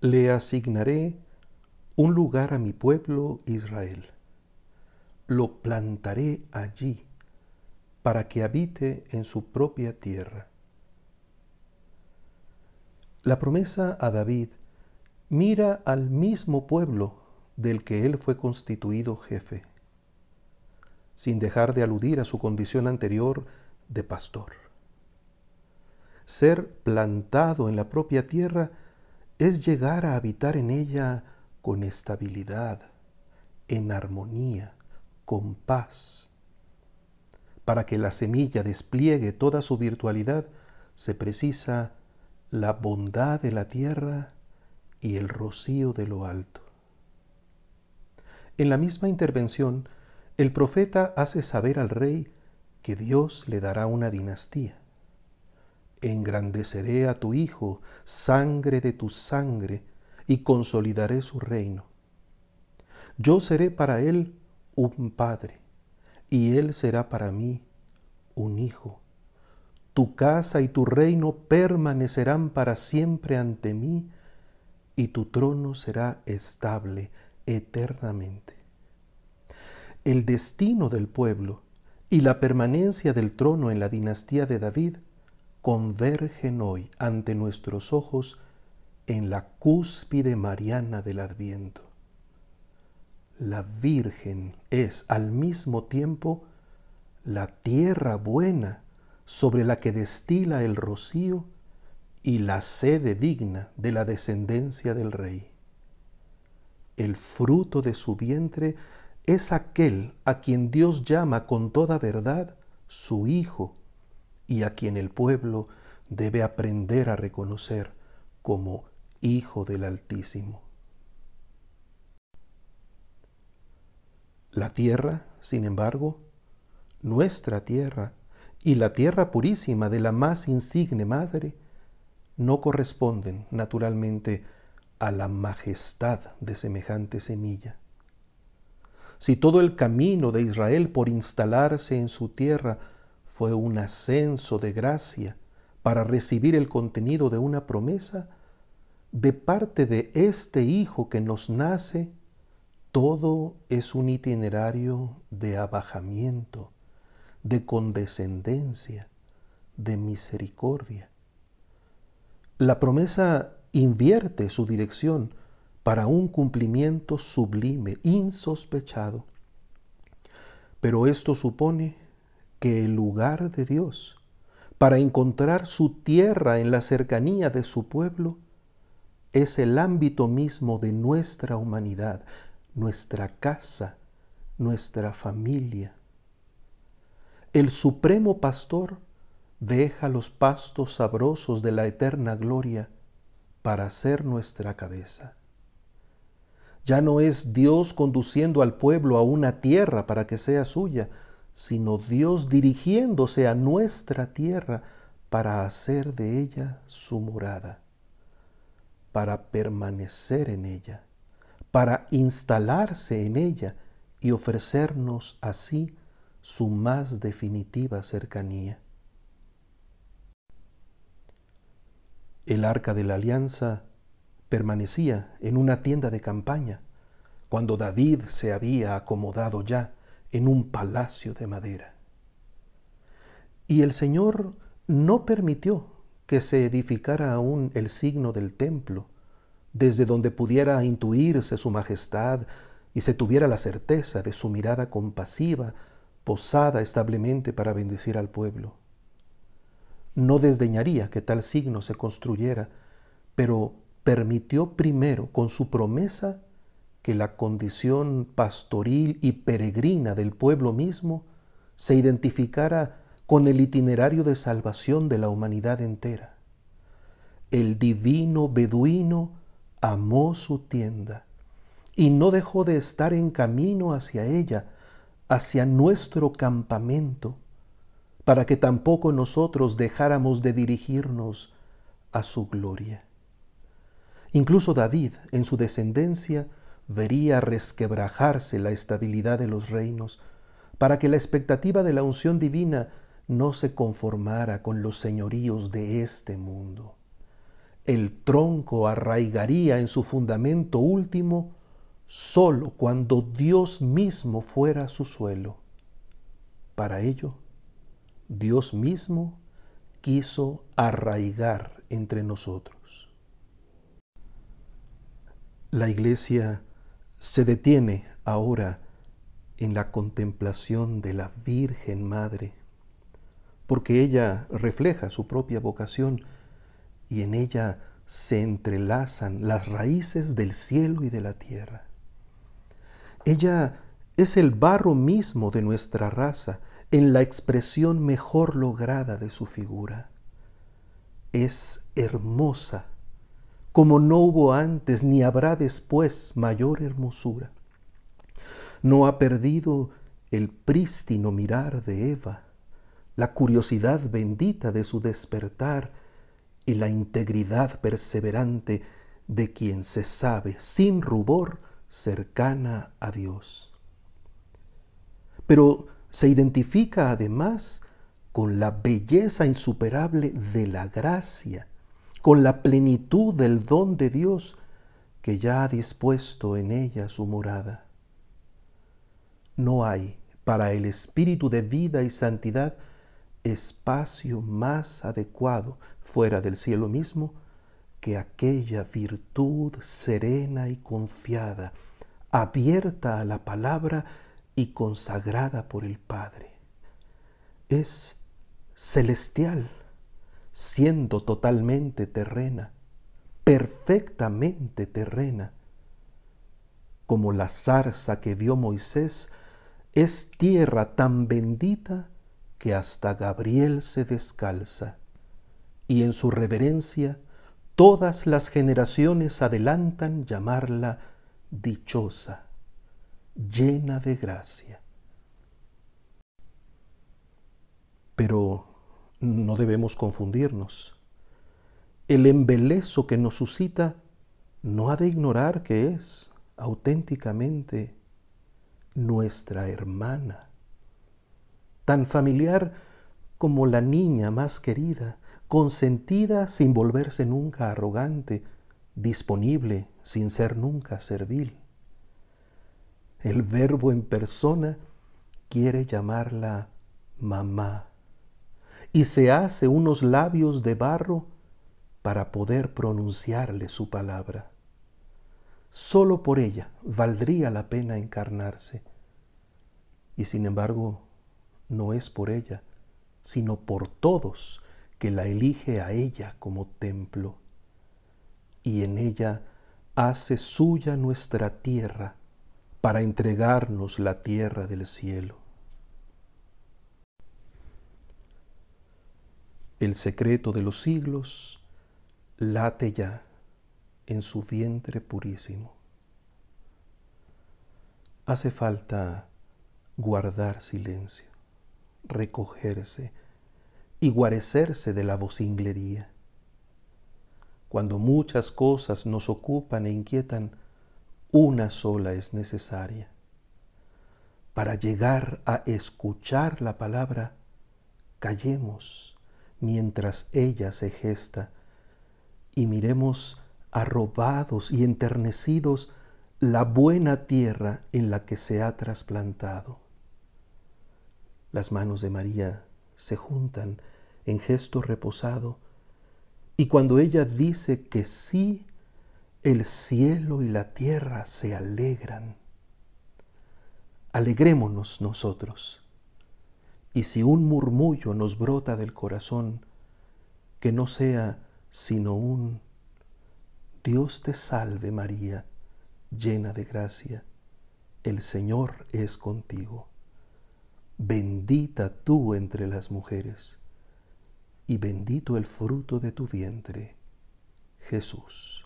Le asignaré un lugar a mi pueblo Israel. Lo plantaré allí para que habite en su propia tierra. La promesa a David mira al mismo pueblo del que él fue constituido jefe, sin dejar de aludir a su condición anterior de pastor. Ser plantado en la propia tierra es llegar a habitar en ella con estabilidad, en armonía, con paz. Para que la semilla despliegue toda su virtualidad, se precisa la bondad de la tierra y el rocío de lo alto. En la misma intervención, el profeta hace saber al rey que Dios le dará una dinastía. Engrandeceré a tu hijo, sangre de tu sangre, y consolidaré su reino. Yo seré para él un padre, y él será para mí un hijo. Tu casa y tu reino permanecerán para siempre ante mí, y tu trono será estable eternamente. El destino del pueblo y la permanencia del trono en la dinastía de David convergen hoy ante nuestros ojos en la cúspide mariana del Adviento. La Virgen es al mismo tiempo la tierra buena sobre la que destila el rocío y la sede digna de la descendencia del Rey. El fruto de su vientre es aquel a quien Dios llama con toda verdad su Hijo y a quien el pueblo debe aprender a reconocer como Hijo del Altísimo. La tierra, sin embargo, nuestra tierra y la tierra purísima de la más insigne Madre, no corresponden naturalmente a la majestad de semejante semilla. Si todo el camino de Israel por instalarse en su tierra fue un ascenso de gracia para recibir el contenido de una promesa, de parte de este Hijo que nos nace, todo es un itinerario de abajamiento, de condescendencia, de misericordia. La promesa invierte su dirección para un cumplimiento sublime, insospechado. Pero esto supone que el lugar de Dios, para encontrar su tierra en la cercanía de su pueblo, es el ámbito mismo de nuestra humanidad, nuestra casa, nuestra familia. El supremo pastor deja los pastos sabrosos de la eterna gloria para ser nuestra cabeza. Ya no es Dios conduciendo al pueblo a una tierra para que sea suya, sino Dios dirigiéndose a nuestra tierra para hacer de ella su morada para permanecer en ella, para instalarse en ella y ofrecernos así su más definitiva cercanía. El arca de la alianza permanecía en una tienda de campaña cuando David se había acomodado ya en un palacio de madera. Y el Señor no permitió que se edificara aún el signo del templo, desde donde pudiera intuirse su majestad y se tuviera la certeza de su mirada compasiva, posada establemente para bendecir al pueblo. No desdeñaría que tal signo se construyera, pero permitió primero con su promesa que la condición pastoril y peregrina del pueblo mismo se identificara con el itinerario de salvación de la humanidad entera. El divino beduino amó su tienda y no dejó de estar en camino hacia ella, hacia nuestro campamento, para que tampoco nosotros dejáramos de dirigirnos a su gloria. Incluso David, en su descendencia, vería resquebrajarse la estabilidad de los reinos, para que la expectativa de la unción divina no se conformara con los señoríos de este mundo. el tronco arraigaría en su fundamento último solo cuando Dios mismo fuera su suelo. Para ello, Dios mismo quiso arraigar entre nosotros. La iglesia se detiene ahora en la contemplación de la Virgen Madre, porque ella refleja su propia vocación y en ella se entrelazan las raíces del cielo y de la tierra. Ella es el barro mismo de nuestra raza en la expresión mejor lograda de su figura. Es hermosa, como no hubo antes ni habrá después mayor hermosura. No ha perdido el prístino mirar de Eva, la curiosidad bendita de su despertar y la integridad perseverante de quien se sabe sin rubor cercana a Dios. Pero se identifica además con la belleza insuperable de la gracia, con la plenitud del don de Dios que ya ha dispuesto en ella su morada. No hay para el espíritu de vida y santidad espacio más adecuado fuera del cielo mismo que aquella virtud serena y confiada, abierta a la palabra y consagrada por el Padre. Es celestial, siendo totalmente terrena, perfectamente terrena, como la zarza que vio Moisés, es tierra tan bendita que hasta Gabriel se descalza, y en su reverencia todas las generaciones adelantan llamarla dichosa, llena de gracia. Pero no debemos confundirnos. El embeleso que nos suscita no ha de ignorar que es auténticamente nuestra hermana, tan familiar como la niña más querida, consentida sin volverse nunca arrogante, disponible sin ser nunca servil. El verbo en persona quiere llamarla mamá y se hace unos labios de barro para poder pronunciarle su palabra. Solo por ella valdría la pena encarnarse. Y sin embargo, no es por ella, sino por todos que la elige a ella como templo, y en ella hace suya nuestra tierra para entregarnos la tierra del cielo. El secreto de los siglos late ya en su vientre purísimo. Hace falta guardar silencio, recogerse, y guarecerse de la vocinglería. Cuando muchas cosas nos ocupan e inquietan, una sola es necesaria. Para llegar a escuchar la palabra, callemos mientras ella se gesta y miremos arrobados y enternecidos la buena tierra en la que se ha trasplantado. Las manos de María se juntan en gesto reposado y cuando ella dice que sí, el cielo y la tierra se alegran. Alegrémonos nosotros. Y si un murmullo nos brota del corazón, que no sea sino un Dios te salve María, llena de gracia, el Señor es contigo bendita tú entre las mujeres, y bendito el fruto de tu vientre, Jesús.